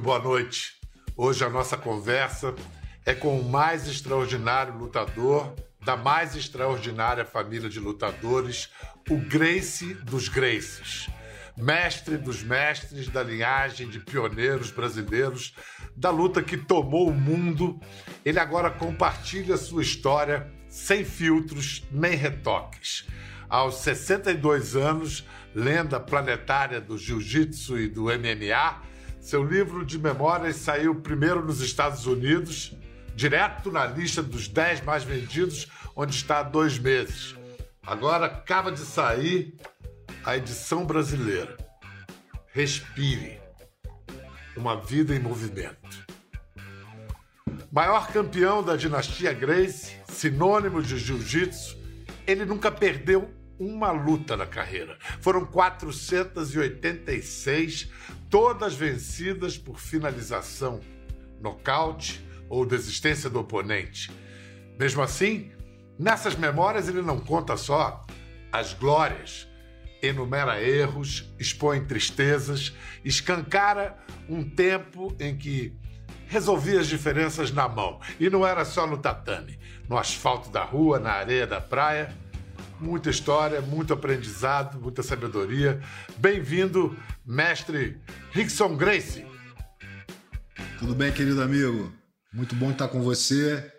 Muito boa noite. Hoje a nossa conversa é com o mais extraordinário lutador da mais extraordinária família de lutadores, o Gracie dos Gracies. Mestre dos mestres da linhagem de pioneiros brasileiros da luta que tomou o mundo, ele agora compartilha sua história sem filtros nem retoques. Aos 62 anos, lenda planetária do jiu-jitsu e do MMA, seu livro de memórias saiu primeiro nos Estados Unidos, direto na lista dos 10 mais vendidos, onde está há dois meses. Agora acaba de sair a edição brasileira. Respire. Uma vida em movimento. Maior campeão da dinastia Grace, sinônimo de jiu-jitsu, ele nunca perdeu uma luta na carreira. Foram 486, todas vencidas por finalização, nocaute ou desistência do oponente. Mesmo assim, nessas memórias ele não conta só as glórias, enumera erros, expõe tristezas, escancara um tempo em que resolvia as diferenças na mão. E não era só no tatame, no asfalto da rua, na areia da praia muita história, muito aprendizado, muita sabedoria. Bem-vindo, mestre Rickson Grace. Tudo bem, querido amigo? Muito bom estar com você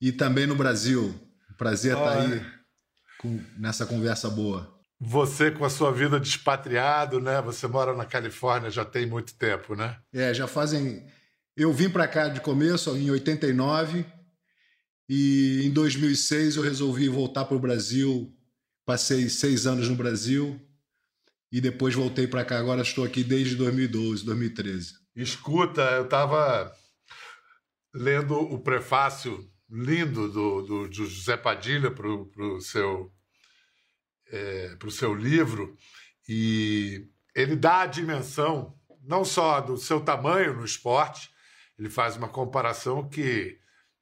e também no Brasil. Prazer estar aí com, nessa conversa boa. Você com a sua vida de expatriado, né? Você mora na Califórnia já tem muito tempo, né? É, já fazem. Eu vim para cá de começo em 89 e em 2006 eu resolvi voltar para o Brasil. Passei seis anos no Brasil e depois voltei para cá. Agora estou aqui desde 2012, 2013. Escuta, eu estava lendo o prefácio lindo do, do, do José Padilha para o seu, é, seu livro e ele dá a dimensão não só do seu tamanho no esporte, ele faz uma comparação que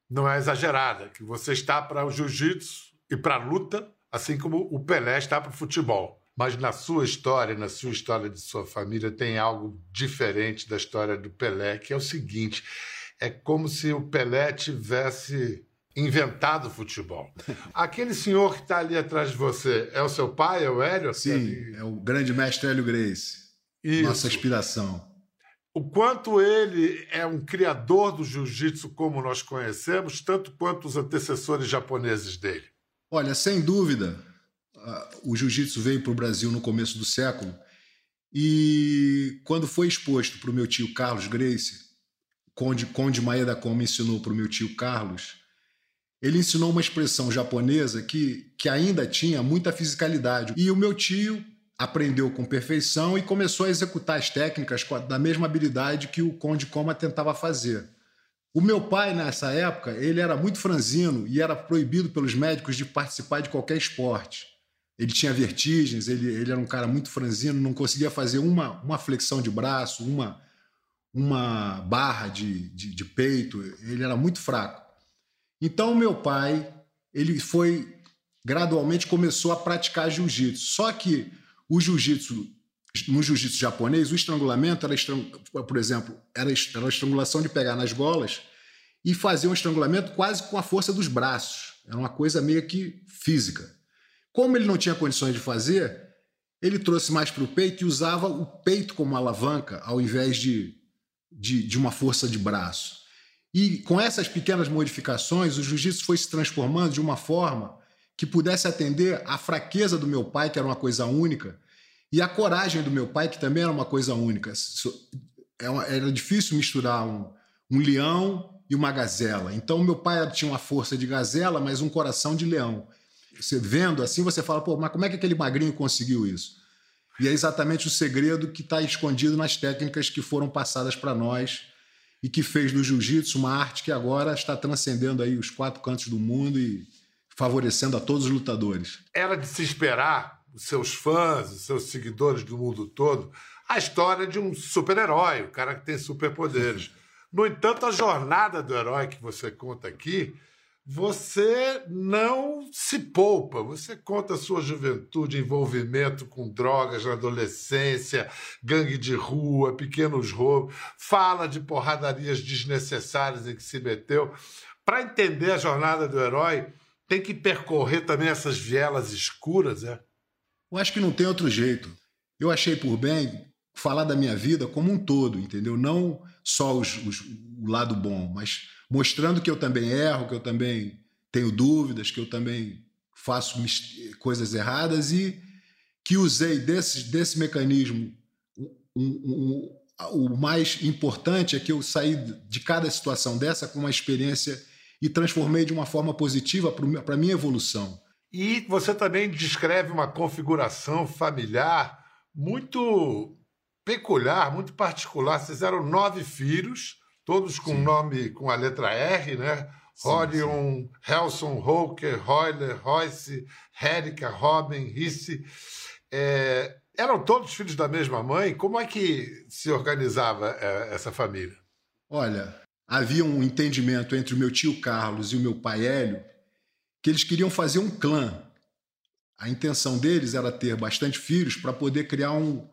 não é exagerada, que você está para o jiu-jitsu e para a luta, assim como o Pelé está para o futebol. Mas na sua história, na sua história de sua família, tem algo diferente da história do Pelé, que é o seguinte: é como se o Pelé tivesse inventado o futebol. Aquele senhor que está ali atrás de você é o seu pai, é o Hélio? Sim, é o grande mestre Hélio Grace. Isso. Nossa inspiração o quanto ele é um criador do jiu-jitsu como nós conhecemos, tanto quanto os antecessores japoneses dele? Olha, sem dúvida, o jiu-jitsu veio para o Brasil no começo do século e quando foi exposto para o meu tio Carlos Grace, Conde, Conde Maeda Koma ensinou para o meu tio Carlos, ele ensinou uma expressão japonesa que, que ainda tinha muita fisicalidade. E o meu tio aprendeu com perfeição e começou a executar as técnicas da mesma habilidade que o Conde Coma tentava fazer. O meu pai, nessa época, ele era muito franzino e era proibido pelos médicos de participar de qualquer esporte. Ele tinha vertigens, ele, ele era um cara muito franzino, não conseguia fazer uma, uma flexão de braço, uma, uma barra de, de, de peito, ele era muito fraco. Então, meu pai, ele foi gradualmente começou a praticar jiu-jitsu. Só que o jiu-jitsu, no jiu-jitsu japonês, o estrangulamento era, por exemplo, era, era a estrangulação de pegar nas golas e fazer um estrangulamento quase com a força dos braços. Era uma coisa meio que física. Como ele não tinha condições de fazer, ele trouxe mais para o peito e usava o peito como alavanca ao invés de, de, de uma força de braço. E com essas pequenas modificações, o jiu-jitsu foi se transformando de uma forma que pudesse atender à fraqueza do meu pai, que era uma coisa única, e a coragem do meu pai, que também era uma coisa única. É era difícil misturar um, um leão e uma gazela. Então, meu pai tinha uma força de gazela, mas um coração de leão. Você vendo assim, você fala, pô, mas como é que aquele magrinho conseguiu isso? E é exatamente o segredo que está escondido nas técnicas que foram passadas para nós e que fez do jiu-jitsu uma arte que agora está transcendendo aí os quatro cantos do mundo e favorecendo a todos os lutadores. Era de se esperar, os seus fãs, os seus seguidores do mundo todo, a história de um super-herói, o cara que tem superpoderes. No entanto, a jornada do herói que você conta aqui você não se poupa, você conta a sua juventude, envolvimento com drogas na adolescência, gangue de rua, pequenos roubos, fala de porradarias desnecessárias em que se meteu. Para entender a jornada do herói, tem que percorrer também essas vielas escuras, é? Eu acho que não tem outro jeito. Eu achei por bem falar da minha vida como um todo, entendeu? Não só os, os, o lado bom, mas mostrando que eu também erro, que eu também tenho dúvidas, que eu também faço coisas erradas e que usei desse, desse mecanismo. Um, um, o mais importante é que eu saí de cada situação dessa com uma experiência e transformei de uma forma positiva para a minha evolução. E você também descreve uma configuração familiar muito peculiar, muito particular. Vocês eram nove filhos, todos com sim. nome com a letra R, né? Rodion, Helson, Holker, Royler, Royce, Hérica, Robin, Risse. É, eram todos filhos da mesma mãe? Como é que se organizava é, essa família? Olha, havia um entendimento entre o meu tio Carlos e o meu pai Hélio que eles queriam fazer um clã. A intenção deles era ter bastante filhos para poder criar um,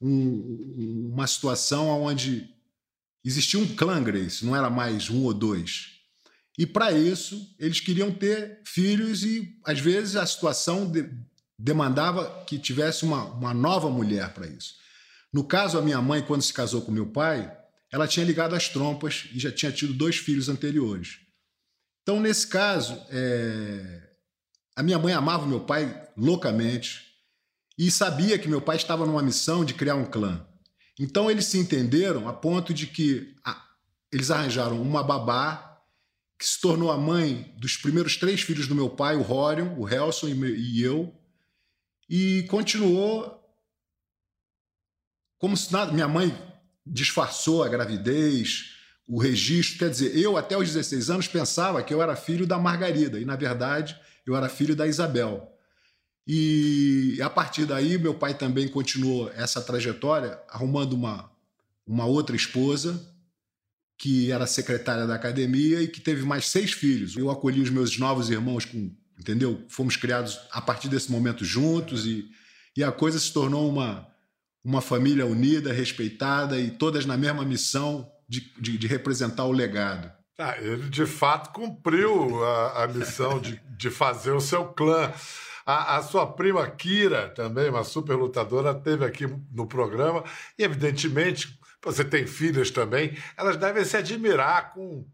um, uma situação onde existia um clã Grace, não era mais um ou dois. E para isso, eles queriam ter filhos e, às vezes, a situação de, demandava que tivesse uma, uma nova mulher para isso. No caso, a minha mãe, quando se casou com meu pai, ela tinha ligado as trompas e já tinha tido dois filhos anteriores. Então, nesse caso, é... a minha mãe amava meu pai loucamente, e sabia que meu pai estava numa missão de criar um clã. Então eles se entenderam a ponto de que eles arranjaram uma babá que se tornou a mãe dos primeiros três filhos do meu pai, o Rorion, o Helson e eu, e continuou como se nada. Minha mãe disfarçou a gravidez, o registro. Quer dizer, eu até os 16 anos pensava que eu era filho da Margarida, e na verdade eu era filho da Isabel. E a partir daí, meu pai também continuou essa trajetória, arrumando uma, uma outra esposa, que era secretária da academia e que teve mais seis filhos. Eu acolhi os meus novos irmãos com, entendeu? Fomos criados a partir desse momento juntos e, e a coisa se tornou uma, uma família unida, respeitada e todas na mesma missão de, de, de representar o legado. Ah, ele de fato cumpriu a, a missão de, de fazer o seu clã. A, a, sua prima Kira, também uma super lutadora, teve aqui no programa e, evidentemente, você tem filhas também, elas devem se admirar com,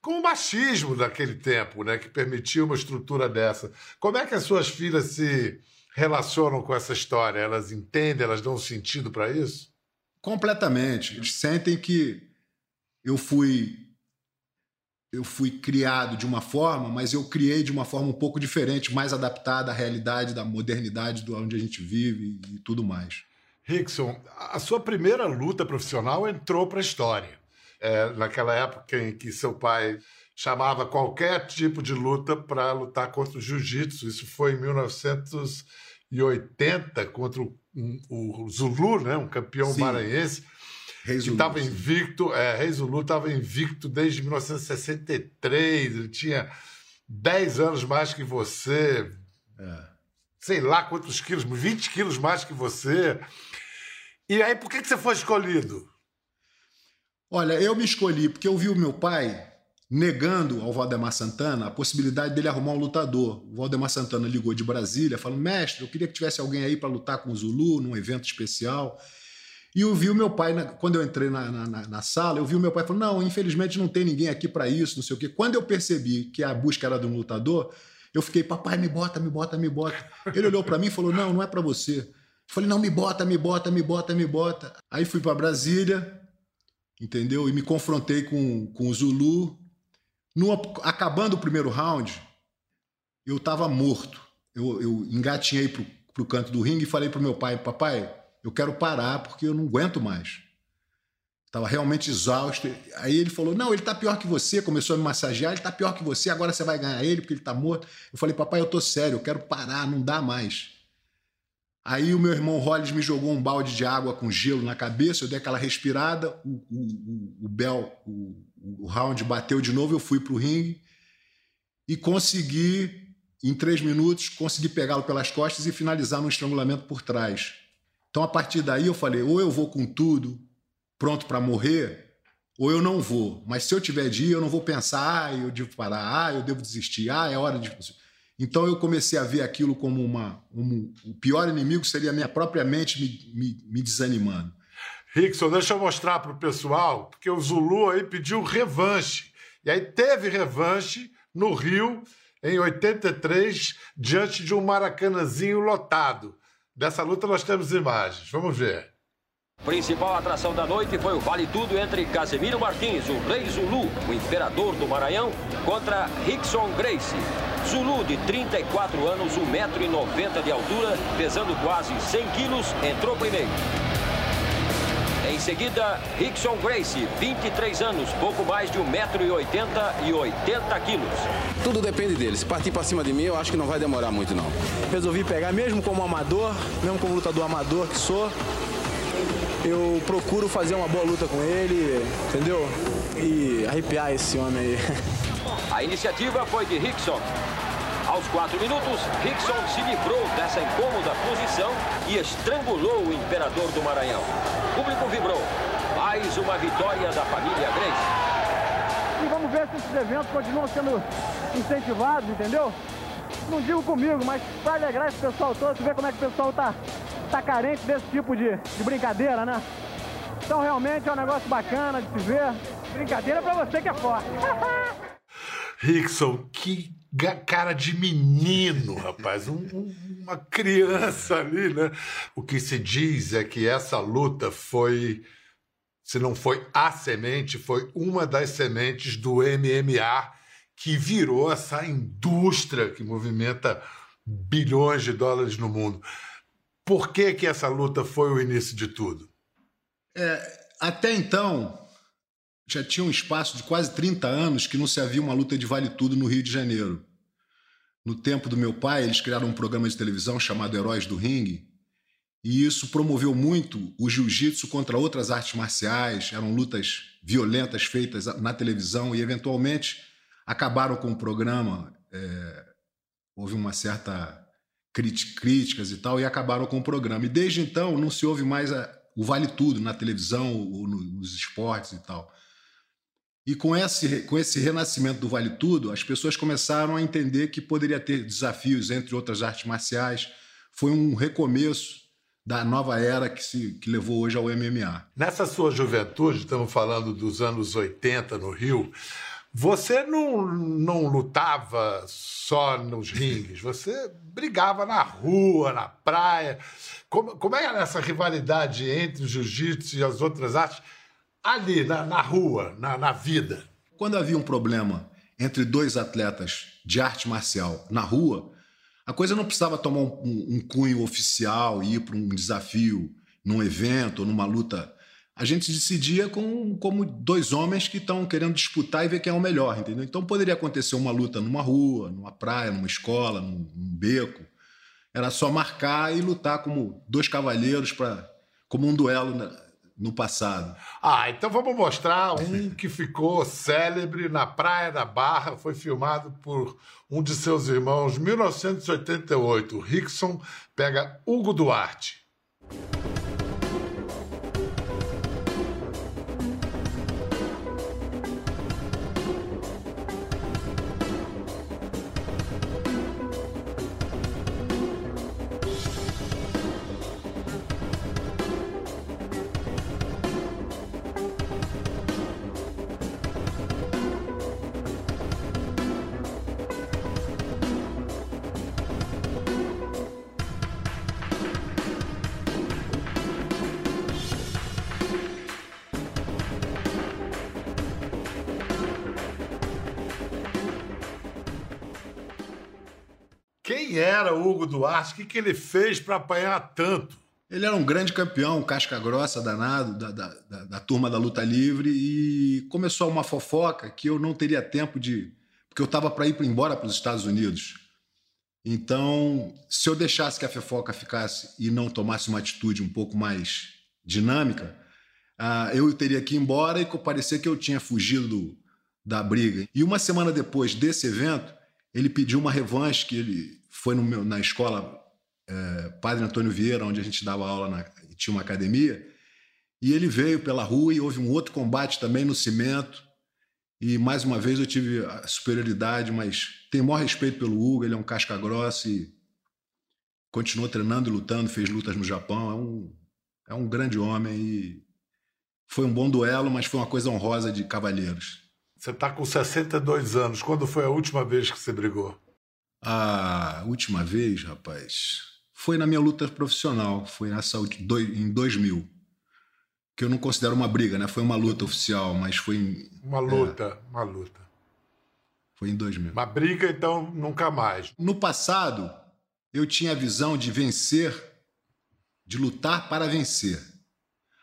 com o machismo daquele tempo, né, que permitia uma estrutura dessa. Como é que as suas filhas se relacionam com essa história? Elas entendem, elas dão sentido para isso? Completamente. Eles sentem que eu fui eu fui criado de uma forma, mas eu criei de uma forma um pouco diferente, mais adaptada à realidade da modernidade do onde a gente vive e tudo mais. Rickson, a sua primeira luta profissional entrou para a história. É, naquela época em que seu pai chamava qualquer tipo de luta para lutar contra o jiu-jitsu. Isso foi em 1980 contra o, o Zulu, né, um campeão Sim. maranhense que estava invicto, é, Reis estava invicto desde 1963, ele tinha 10 anos mais que você, é. sei lá quantos quilos, 20 quilos mais que você. E aí, por que, que você foi escolhido? Olha, eu me escolhi porque eu vi o meu pai negando ao Valdemar Santana a possibilidade dele arrumar um lutador. O Valdemar Santana ligou de Brasília, falando: mestre, eu queria que tivesse alguém aí para lutar com o Zulu num evento especial. E eu vi o meu pai, quando eu entrei na, na, na sala, eu vi o meu pai falando: não, infelizmente não tem ninguém aqui para isso, não sei o quê. Quando eu percebi que a busca era de um lutador, eu fiquei: papai, me bota, me bota, me bota. Ele olhou para mim e falou: não, não é para você. Eu falei: não, me bota, me bota, me bota, me bota. Aí fui para Brasília, entendeu? E me confrontei com, com o Zulu. No, acabando o primeiro round, eu estava morto. Eu, eu engatinhei pro, pro canto do ringue e falei pro meu pai: papai eu quero parar porque eu não aguento mais. Estava realmente exausto. Aí ele falou: Não, ele está pior que você. Começou a me massagear. Ele está pior que você. Agora você vai ganhar ele porque ele está morto. Eu falei: Papai, eu tô sério. Eu quero parar. Não dá mais. Aí o meu irmão Hollis me jogou um balde de água com gelo na cabeça. Eu dei aquela respirada. O, o, o, o Bel, o, o round bateu de novo. Eu fui para o ringue. e consegui, em três minutos, consegui pegá-lo pelas costas e finalizar no estrangulamento por trás. Então, a partir daí, eu falei: ou eu vou com tudo, pronto para morrer, ou eu não vou. Mas se eu tiver dia, eu não vou pensar, ah, eu devo parar, ah, eu devo desistir, ah, é hora de. Então eu comecei a ver aquilo como uma. Um, o pior inimigo seria a minha própria mente me, me, me desanimando. Rickson, deixa eu mostrar para o pessoal, porque o Zulu aí pediu revanche. E aí teve revanche no Rio, em 83, diante de um maracanãzinho lotado. Dessa luta nós temos imagens. Vamos ver. Principal atração da noite foi o Vale Tudo entre Casemiro Martins, o Rei Zulu, o imperador do Maranhão, contra Rickson Gracie. Zulu, de 34 anos, 1,90m de altura, pesando quase 100 quilos, entrou primeiro. Em seguida, Rickson Gracie, 23 anos, pouco mais de 1,80m e 80 quilos. Tudo depende dele. Se partir para cima de mim, eu acho que não vai demorar muito, não. Resolvi pegar, mesmo como amador, mesmo como lutador amador que sou, eu procuro fazer uma boa luta com ele, entendeu? E arrepiar esse homem aí. A iniciativa foi de Rickson. Aos quatro minutos, Rickson se livrou dessa incômoda posição e estrangulou o imperador do Maranhão. O público vibrou. Mais uma vitória da família Grace. E vamos ver se esses eventos continuam sendo incentivados, entendeu? Não digo comigo, mas para alegrar esse pessoal todo, ver como é que o pessoal tá tá carente desse tipo de, de brincadeira, né? Então realmente é um negócio bacana de se ver. Brincadeira para você que é forte. Rickson, que cara de menino, rapaz, um, uma criança ali, né? O que se diz é que essa luta foi, se não foi a semente, foi uma das sementes do MMA que virou essa indústria que movimenta bilhões de dólares no mundo. Por que, que essa luta foi o início de tudo? É, até então, já tinha um espaço de quase 30 anos que não se havia uma luta de vale tudo no Rio de Janeiro. No tempo do meu pai, eles criaram um programa de televisão chamado Heróis do Ringue, e isso promoveu muito o jiu-jitsu contra outras artes marciais, eram lutas violentas feitas na televisão e, eventualmente, acabaram com o programa. É, houve uma certa críticas e tal, e acabaram com o programa. E desde então não se ouve mais a, o Vale Tudo na televisão ou no, nos esportes e tal. E com esse, com esse renascimento do Vale Tudo, as pessoas começaram a entender que poderia ter desafios entre outras artes marciais. Foi um recomeço da nova era que, se, que levou hoje ao MMA. Nessa sua juventude, estamos falando dos anos 80 no Rio, você não, não lutava só nos ringues, você brigava na rua, na praia. Como, como é era essa rivalidade entre o jiu-jitsu e as outras artes? Ali, na, na rua, na, na vida. Quando havia um problema entre dois atletas de arte marcial na rua, a coisa não precisava tomar um, um cunho oficial e ir para um desafio num evento numa luta a gente decidia com, como dois homens que estão querendo disputar e ver quem é o melhor, entendeu? Então poderia acontecer uma luta numa rua, numa praia, numa escola, num, num beco. Era só marcar e lutar como dois cavalheiros para como um duelo na, no passado. Ah, então vamos mostrar um que ficou célebre na Praia da Barra, foi filmado por um de seus irmãos, 1988. Rickson pega Hugo Duarte. Era Hugo Duarte? O que, que ele fez para apanhar tanto? Ele era um grande campeão, casca grossa, danado, da, da, da, da, turma da luta livre, e começou uma fofoca que eu não teria tempo de. porque eu estava para ir embora para os Estados Unidos. Então, se eu deixasse que a fofoca ficasse e não tomasse uma atitude um pouco mais dinâmica, uh, eu teria que ir embora e parecer que eu tinha fugido do, da briga. E uma semana depois desse evento, ele pediu uma revanche que ele foi meu, na escola é, Padre Antônio Vieira, onde a gente dava aula na, tinha uma academia, e ele veio pela rua e houve um outro combate também no cimento. E mais uma vez eu tive a superioridade, mas tenho maior respeito pelo Hugo, ele é um casca grossa e continuou treinando e lutando, fez lutas no Japão, é um, é um grande homem e foi um bom duelo, mas foi uma coisa honrosa de cavalheiros. Você está com 62 anos. Quando foi a última vez que você brigou? A última vez, rapaz, foi na minha luta profissional. Foi nessa em 2000. Que eu não considero uma briga, né? Foi uma luta oficial, mas foi. Em, uma luta, é, uma luta. Foi em 2000. Uma briga, então, nunca mais. No passado, eu tinha a visão de vencer, de lutar para vencer.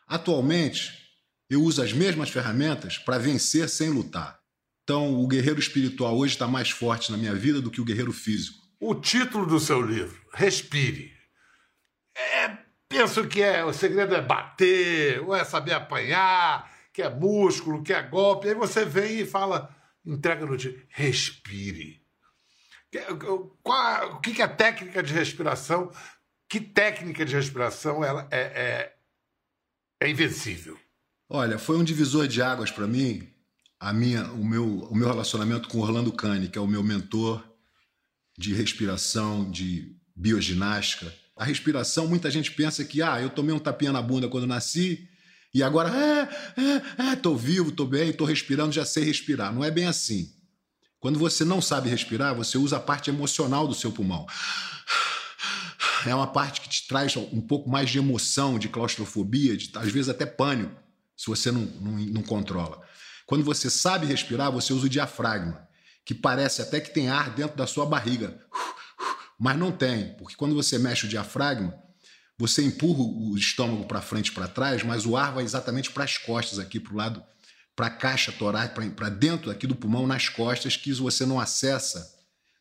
Atualmente, eu uso as mesmas ferramentas para vencer sem lutar. Então, o guerreiro espiritual hoje está mais forte na minha vida do que o guerreiro físico. O título do seu livro, Respire. É, penso que é, o segredo é bater, ou é saber apanhar, que é músculo, que é golpe. Aí você vem e fala, entrega no título, respire. Qual, o que é a técnica de respiração? Que técnica de respiração ela é, é, é invencível? Olha, foi um divisor de águas para mim, a minha, o meu, o meu relacionamento com Orlando Cane, que é o meu mentor de respiração, de bioginástica. A respiração, muita gente pensa que, ah, eu tomei um tapinha na bunda quando nasci e agora, é, é, é, tô vivo, tô bem, tô respirando, já sei respirar. Não é bem assim. Quando você não sabe respirar, você usa a parte emocional do seu pulmão. É uma parte que te traz um pouco mais de emoção, de claustrofobia, de, às vezes até pânico se você não, não, não controla. Quando você sabe respirar, você usa o diafragma, que parece até que tem ar dentro da sua barriga, mas não tem, porque quando você mexe o diafragma, você empurra o estômago para frente e para trás, mas o ar vai exatamente para as costas, aqui para o lado, para a caixa torácica, para dentro aqui do pulmão, nas costas, que você não acessa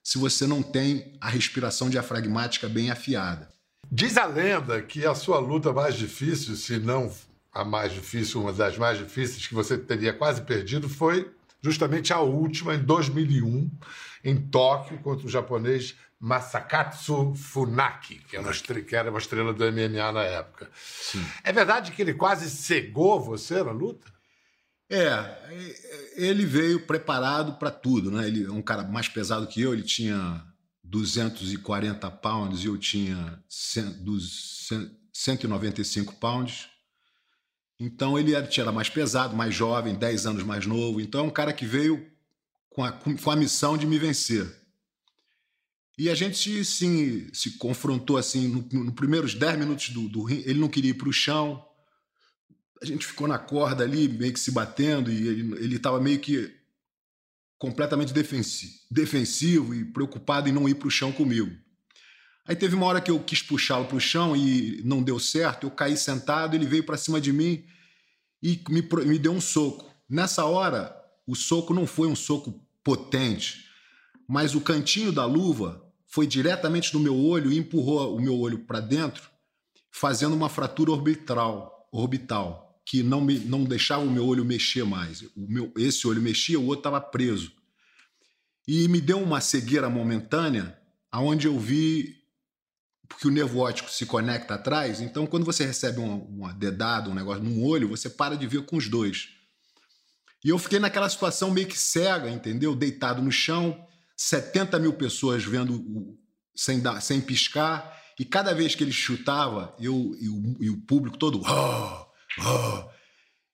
se você não tem a respiração diafragmática bem afiada. Diz a lenda que a sua luta mais difícil, se não a mais difícil, uma das mais difíceis que você teria quase perdido, foi justamente a última, em 2001, em Tóquio, contra o japonês Masakatsu Funaki, que era, uma estrela, que era uma estrela do MMA na época. Sim. É verdade que ele quase cegou você na luta? É, ele veio preparado para tudo, né? Ele é um cara mais pesado que eu, ele tinha 240 pounds e eu tinha 195 pounds. Então ele era mais pesado, mais jovem, 10 anos mais novo. Então é um cara que veio com a, com a missão de me vencer. E a gente sim se confrontou assim nos no primeiros 10 minutos do, do ele não queria ir para o chão. A gente ficou na corda ali, meio que se batendo, e ele estava meio que completamente defensivo e preocupado em não ir para o chão comigo. Aí teve uma hora que eu quis puxá-lo para o chão e não deu certo. Eu caí sentado, ele veio para cima de mim e me, me deu um soco. Nessa hora, o soco não foi um soco potente, mas o cantinho da luva foi diretamente no meu olho e empurrou o meu olho para dentro, fazendo uma fratura orbital, orbital que não, me, não deixava o meu olho mexer mais. O meu, esse olho mexia, o outro estava preso. E me deu uma cegueira momentânea, aonde eu vi porque o nervo óptico se conecta atrás, então quando você recebe uma, uma dedada, um negócio num olho, você para de ver com os dois. E eu fiquei naquela situação meio que cega, entendeu? Deitado no chão, 70 mil pessoas vendo o, sem, dar, sem piscar, e cada vez que ele chutava, eu e o, e o público todo. Oh, oh,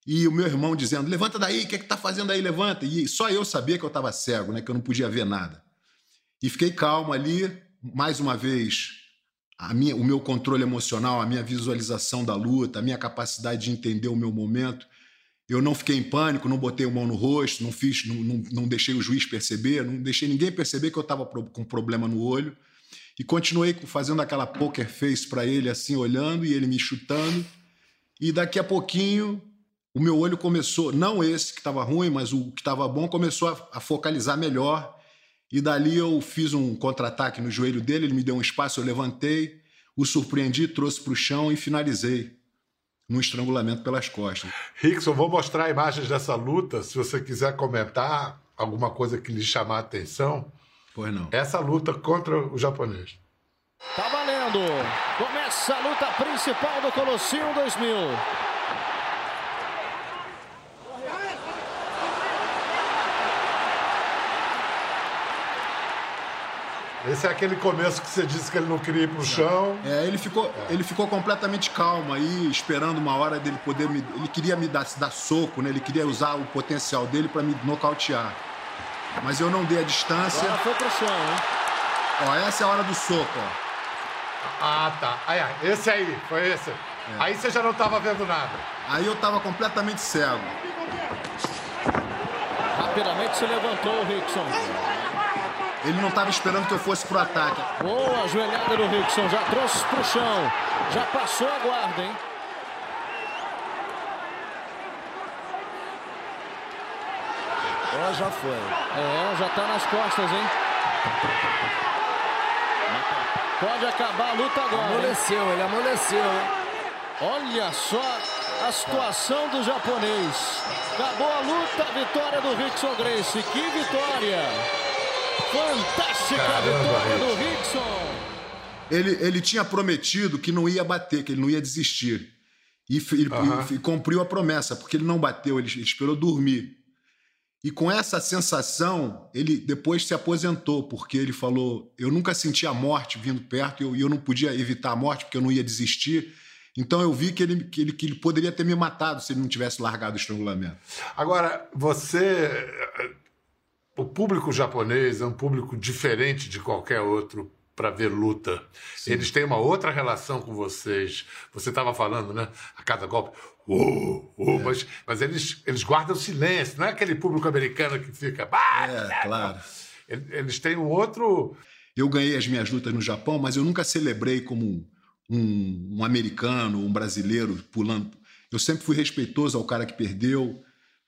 e o meu irmão dizendo: Levanta daí, o que é que tá fazendo aí? Levanta. E só eu sabia que eu estava cego, né? Que eu não podia ver nada. E fiquei calmo ali, mais uma vez, a minha, o meu controle emocional, a minha visualização da luta, a minha capacidade de entender o meu momento. Eu não fiquei em pânico, não botei a mão no rosto, não fiz, não, não, não deixei o juiz perceber, não deixei ninguém perceber que eu estava com problema no olho. E continuei fazendo aquela poker face para ele, assim, olhando e ele me chutando. E daqui a pouquinho, o meu olho começou, não esse que estava ruim, mas o que estava bom, começou a, a focalizar melhor e dali eu fiz um contra-ataque no joelho dele, ele me deu um espaço, eu levantei, o surpreendi, trouxe para o chão e finalizei num estrangulamento pelas costas. Rickson, vou mostrar imagens dessa luta, se você quiser comentar alguma coisa que lhe chamar a atenção. Pois não. Essa luta contra o japonês. Tá valendo. Começa a luta principal do Colosseum 2000. Esse é aquele começo que você disse que ele não queria ir pro chão. É, ele ficou, ele ficou completamente calmo aí, esperando uma hora dele poder me. Ele queria me dar, dar soco, né? Ele queria usar o potencial dele para me nocautear. Mas eu não dei a distância. Agora foi pro chão, hein? Ó, essa é a hora do soco, ó. Ah, tá. Aí, esse aí, foi esse. Aí você já não tava vendo nada. Aí eu tava completamente cego. Rapidamente se levantou o Rickson. Ele não tava esperando que eu fosse pro ataque. Boa joelhada do Rickson. Já trouxe pro chão. Já passou a guarda, hein? Ó, já foi. É, já tá nas costas, hein? Pode acabar a luta agora. hein? Amoleceu, ele amoleceu, hein? Olha só a situação do japonês. Acabou a luta, a vitória do Rickson Grace. Que vitória! Fantástica Caramba, vitória do Rickson. Ele, ele tinha prometido que não ia bater, que ele não ia desistir. E, f- e- Aham. e cumpriu a promessa, porque ele não bateu, ele, ele esperou dormir. E com essa sensação, ele depois se aposentou, porque ele falou: Eu nunca senti a morte vindo perto e eu, e eu não podia evitar a morte, porque eu não ia desistir. Então eu vi que ele, que, ele, que ele poderia ter me matado se ele não tivesse largado o estrangulamento. Agora, você. O público japonês é um público diferente de qualquer outro para ver luta. Eles têm uma outra relação com vocês. Você estava falando, né? A cada golpe. "Uou, uou", mas, mas eles, eles guardam silêncio, não é aquele público americano que fica. "Ah, É, não". claro. Eles têm um outro. Eu ganhei as minhas lutas no Japão, mas eu nunca celebrei como um- um americano, um brasileiro pulando. Eu sempre fui respeitoso ao cara que perdeu.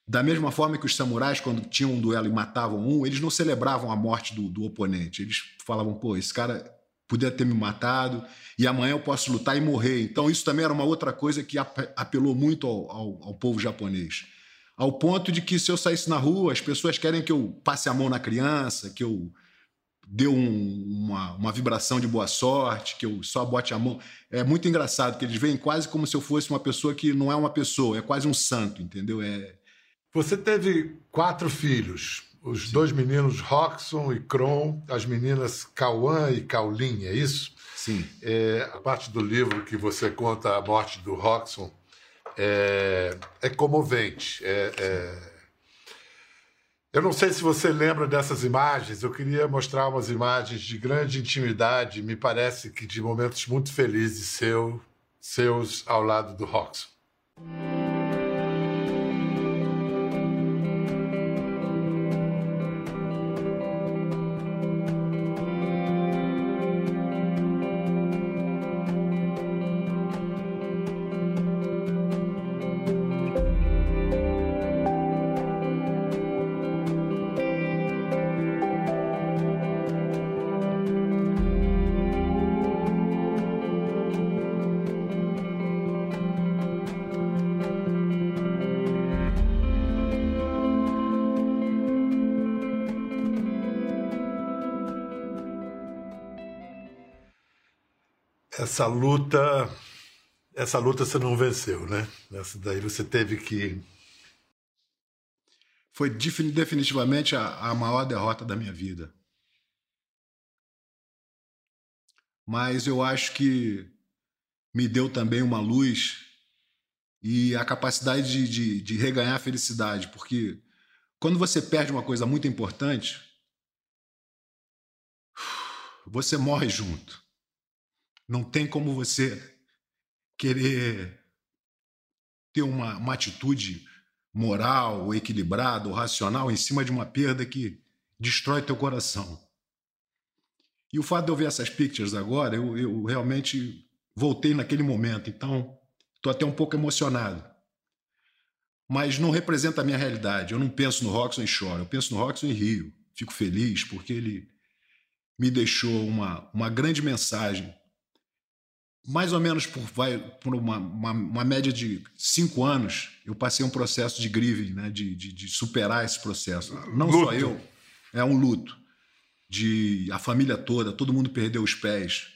Da mesma forma que os samurais, quando tinham um duelo e matavam um, eles não celebravam a morte do, do oponente. Eles falavam, pô, esse cara podia ter me matado e amanhã eu posso lutar e morrer. Então isso também era uma outra coisa que ap- apelou muito ao, ao- ao povo japonês. Ao ponto de que se eu saísse na rua, as pessoas querem que eu passe a mão na criança, que eu dê um- uma, uma vibração de boa sorte, que eu só bote a mão. É muito engraçado, que eles veem quase como se eu fosse uma pessoa que não é uma pessoa, é quase um santo, entendeu? É, Você teve quatro filhos. Os dois meninos Roxon e Kron, as meninas Cauã e Caulin, é isso? sim. É, a parte do livro que você conta a morte do Roxon é, é comovente. É, é- Eu não sei se você lembra dessas imagens, eu queria mostrar umas imagens de grande intimidade, me parece que de momentos muito felizes seu, seus ao lado do Roxon. Essa luta, essa luta você não venceu, né? Essa daí você teve que Foi defini- definitivamente a, a maior derrota da minha vida. Mas eu acho que me deu também uma luz e a capacidade de, de, de reganhar a felicidade, porque quando você perde uma coisa muito importante, você morre junto. Não tem como você querer ter uma, uma atitude moral, equilibrada, racional em cima de uma perda que destrói teu coração. E o fato de eu ver essas pictures agora, eu, eu realmente voltei naquele momento, então estou até um pouco emocionado. Mas não representa a minha realidade. Eu não penso no Roxon e choro, eu penso no Roxon e rio. Fico feliz porque ele me deixou uma, uma grande mensagem mais ou menos por, vai, por uma, uma, uma média de cinco anos, eu passei um processo de grieving, né, de, de, de superar esse processo. Não só Luto. eu, é um luto. de a família toda, todo mundo perdeu os pés.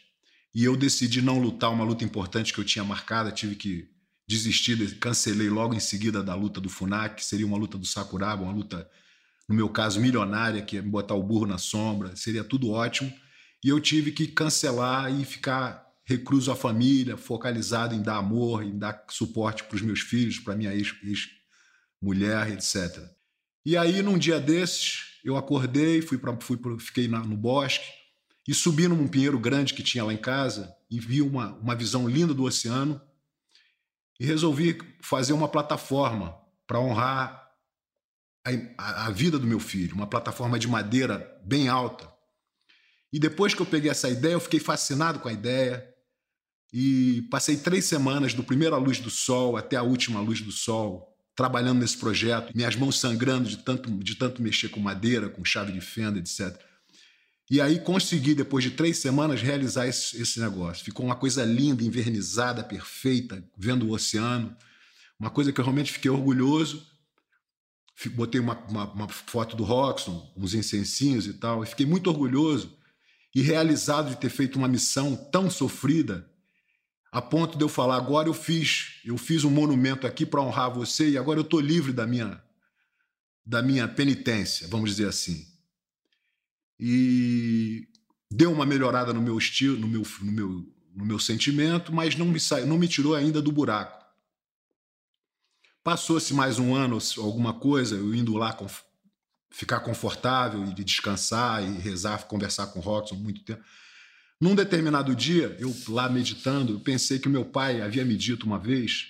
E eu decidi não lutar uma luta importante que eu tinha marcada, tive que desistir, cancelei logo em seguida da luta do Funac, que seria uma luta do Sakuraba, uma luta, no meu caso, milionária, que é botar o burro na sombra, seria tudo ótimo. E eu tive que cancelar e ficar recluso à família, focalizado em dar amor, em dar suporte para os meus filhos, para minha ex-mulher, etc. E aí, num dia desses, eu acordei, fui para fui pra, fiquei na, no bosque e subi num pinheiro grande que tinha lá em casa e vi uma, uma visão linda do oceano e resolvi fazer uma plataforma para honrar a, a, vida do meu filho, uma plataforma de madeira bem alta. E depois que eu peguei essa ideia, eu fiquei fascinado com a ideia e passei três semanas do primeira luz do sol até a última luz do sol trabalhando nesse projeto, minhas mãos sangrando de tanto, de tanto mexer com madeira, com chave de fenda, etc. E aí consegui, depois de três semanas, realizar esse, esse negócio. Ficou uma coisa linda, invernizada, perfeita, vendo o oceano. Uma coisa que eu realmente fiquei orgulhoso. Botei uma, uma, uma foto do Roxon, uns incensinhos e tal, e fiquei muito orgulhoso e realizado de ter feito uma missão tão sofrida a ponto de eu falar agora eu fiz, eu fiz um monumento aqui para honrar você e agora eu estou livre da minha da minha penitência, vamos dizer assim. E deu uma melhorada no meu estilo, no meu, no meu, no meu sentimento, mas não me saiu, não me tirou ainda do buraco. Passou-se mais um ano, alguma coisa, eu indo lá com, ficar confortável e descansar e rezar, conversar com o Robson muito tempo. Num determinado dia, eu lá meditando, eu pensei que meu pai havia me dito uma vez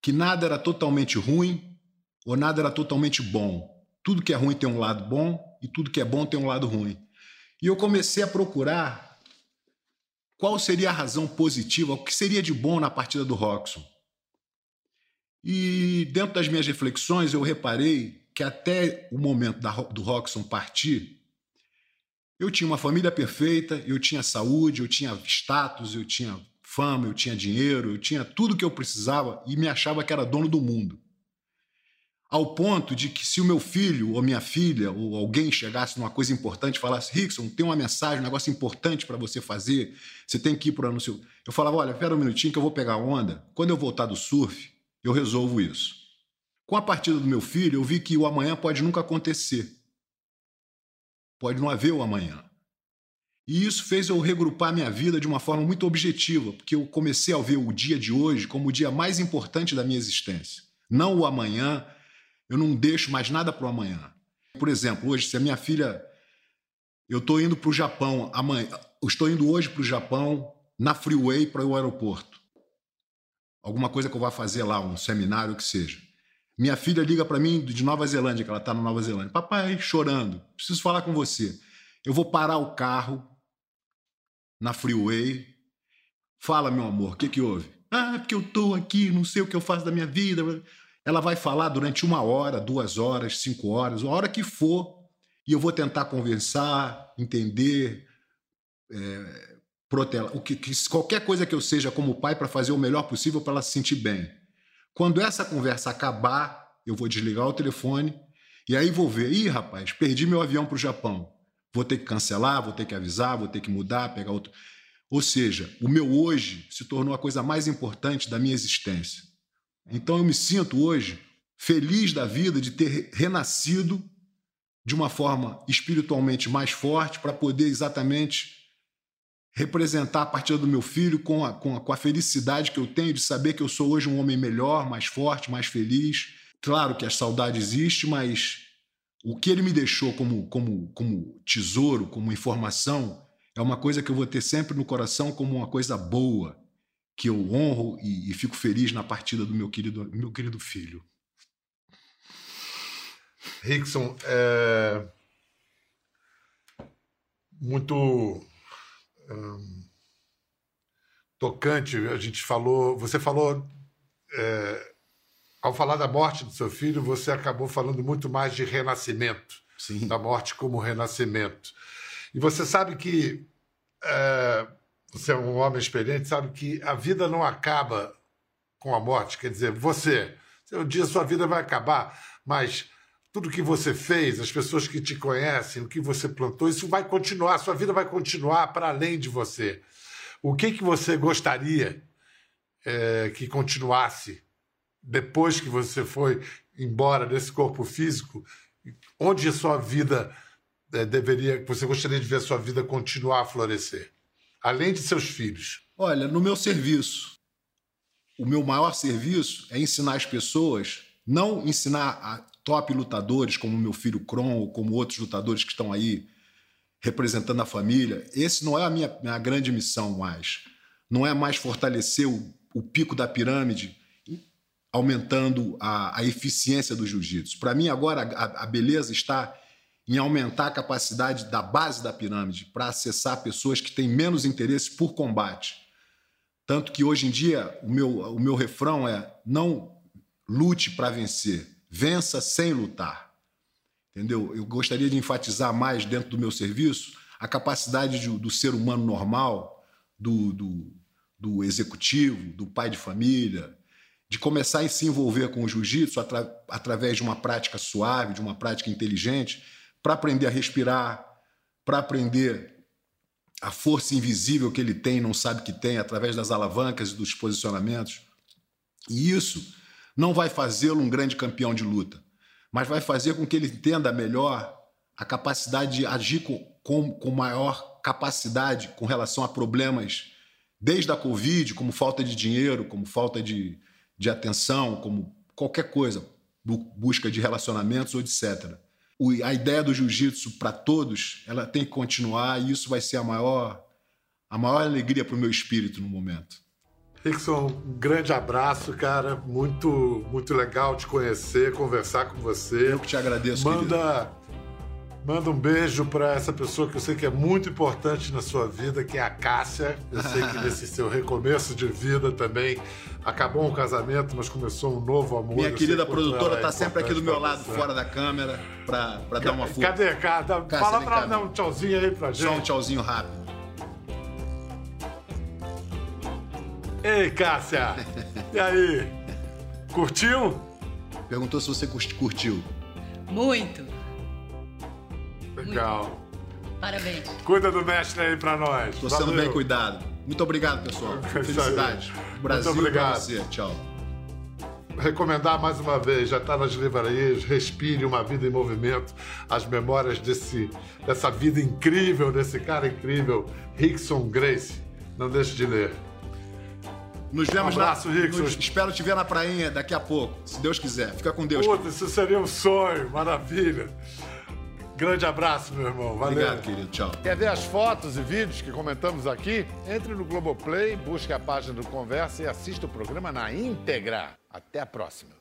que nada era totalmente ruim ou nada era totalmente bom. Tudo que é ruim tem um lado bom e tudo que é bom tem um lado ruim. E eu comecei a procurar qual seria a razão positiva, o que seria de bom na partida do Roxon. E dentro das minhas reflexões, eu reparei que até o momento do Roxon partir, eu tinha uma família perfeita, eu tinha saúde, eu tinha status, eu tinha fama, eu tinha dinheiro, eu tinha tudo que eu precisava e me achava que era dono do mundo. Ao ponto de que se o meu filho ou minha filha ou alguém chegasse numa coisa importante e falasse, Rickson, tem uma mensagem, um negócio importante para você fazer, você tem que ir para o seu. Eu falava, olha, espera um minutinho que eu vou pegar a onda. Quando eu voltar do surf, eu resolvo isso. Com a partida do meu filho, eu vi que o amanhã pode nunca acontecer. Pode não haver o amanhã. E isso fez eu regrupar minha vida de uma forma muito objetiva, porque eu comecei a ver o dia de hoje como o dia mais importante da minha existência. Não o amanhã, eu não deixo mais nada para o amanhã. Por exemplo, hoje, se a minha filha. Eu estou indo para o Japão amanhã. Eu estou indo hoje para o Japão na freeway para o aeroporto. Alguma coisa que eu vá fazer lá, um seminário que seja. Minha filha liga para mim de Nova Zelândia, que ela está na Nova Zelândia. Papai, chorando, preciso falar com você. Eu vou parar o carro na freeway. Fala, meu amor, o que, que houve? Ah, é porque eu estou aqui, não sei o que eu faço da minha vida. Ela vai falar durante uma hora, duas horas, cinco horas, a hora que for, e eu vou tentar conversar, entender, é, protelar, o que, que, qualquer coisa que eu seja como pai para fazer o melhor possível para ela se sentir bem. Quando essa conversa acabar, eu vou desligar o telefone e aí vou ver, ih, rapaz, perdi meu avião para o Japão. Vou ter que cancelar, vou ter que avisar, vou ter que mudar, pegar outro. Ou seja, o meu hoje se tornou a coisa mais importante da minha existência. Então eu me sinto hoje feliz da vida de ter renascido de uma forma espiritualmente mais forte para poder exatamente representar a partir do meu filho com a, com, a, com a felicidade que eu tenho de saber que eu sou hoje um homem melhor, mais forte, mais feliz. Claro que a saudade existe, mas o que ele me deixou como, como, como tesouro, como informação, é uma coisa que eu vou ter sempre no coração como uma coisa boa, que eu honro e, e fico feliz na partida do meu querido, meu querido filho. Rickson, é muito tocante. A gente falou, você falou, é, ao falar da morte do seu filho, você acabou falando muito mais de renascimento, Sim. da morte como renascimento. E você sabe que é, você é um homem experiente, sabe que a vida não acaba com a morte. Quer dizer, você, um dia sua vida vai acabar, mas tudo que você fez, as pessoas que te conhecem, o que você plantou, isso vai continuar, sua vida vai continuar para além de você. O que, que você gostaria é, que continuasse depois que você foi embora desse corpo físico? Onde a sua vida é, deveria, você gostaria de ver a sua vida continuar a florescer? Além de seus filhos. Olha, no meu serviço. O meu maior serviço é ensinar as pessoas, não ensinar a top lutadores como meu filho Kron ou como outros lutadores que estão aí representando a família. Esse não é a minha, minha grande missão mais. Não é mais fortalecer o, o pico da pirâmide, aumentando a, a eficiência do jiu-jitsu. Para mim, agora, a, a beleza está em aumentar a capacidade da base da pirâmide para acessar pessoas que têm menos interesse por combate. Tanto que hoje em dia o meu, o meu refrão é: não lute para vencer, vença sem lutar. Entendeu? Eu gostaria de enfatizar mais dentro do meu serviço a capacidade de, do ser humano normal, do, do, do executivo, do pai de família, de começar a se envolver com o jiu-jitsu atra através de uma prática suave, de uma prática inteligente para aprender a respirar, para aprender a força invisível que ele tem, não sabe que tem, através das alavancas e dos posicionamentos. E isso não vai fazê-lo um grande campeão de luta, mas vai fazer com que ele entenda melhor a capacidade de agir com, com, com maior capacidade com relação a problemas, desde a Covid, como falta de dinheiro, como falta de, de atenção, como qualquer coisa, busca de relacionamentos ou etc o, a ideia do jiu-jitsu para todos, ela tem que continuar e isso vai ser a maior, a maior alegria para o meu espírito no momento. Rickson, um grande abraço, cara. Muito, muito legal te conhecer, conversar com você. Eu que te agradeço, Manda, querido. Manda um beijo para essa pessoa que eu sei que é muito importante na sua vida, que é a Cássia. Eu sei que nesse seu recomeço de vida também acabou um casamento, mas começou um novo amor. Minha querida produtora está é sempre aqui do meu lado, você. fora da câmera, para dar uma força. Cadê? Cadê? Fala para dar um tchauzinho aí pra gente. Só um tchauzinho rápido. Ei, Cássia! e aí? Curtiu? Perguntou se você curtiu. Muito. Legal. Muito. Parabéns. Cuida do mestre aí pra nós. Tô sendo bem cuidado. Muito obrigado, pessoal. Felicidade. Brasil Muito obrigado. Você. Tchau. Recomendar mais uma vez, já está nas livrarias, Respire uma Vida em Movimento, as memórias desse, dessa vida incrível, desse cara incrível, Rickson Grace. Não deixe de ler. Nos vemos um abraço, na, Rickson. Nos, espero te ver na prainha daqui a pouco, se Deus quiser. Fica com Deus. Puta, isso seria um sonho, maravilha. Grande abraço, meu irmão. Valeu. Obrigado, querido. Tchau. Quer ver as fotos e vídeos que comentamos aqui? Entre no Globoplay, busque a página do Conversa e assista o programa na íntegra. Até a próxima.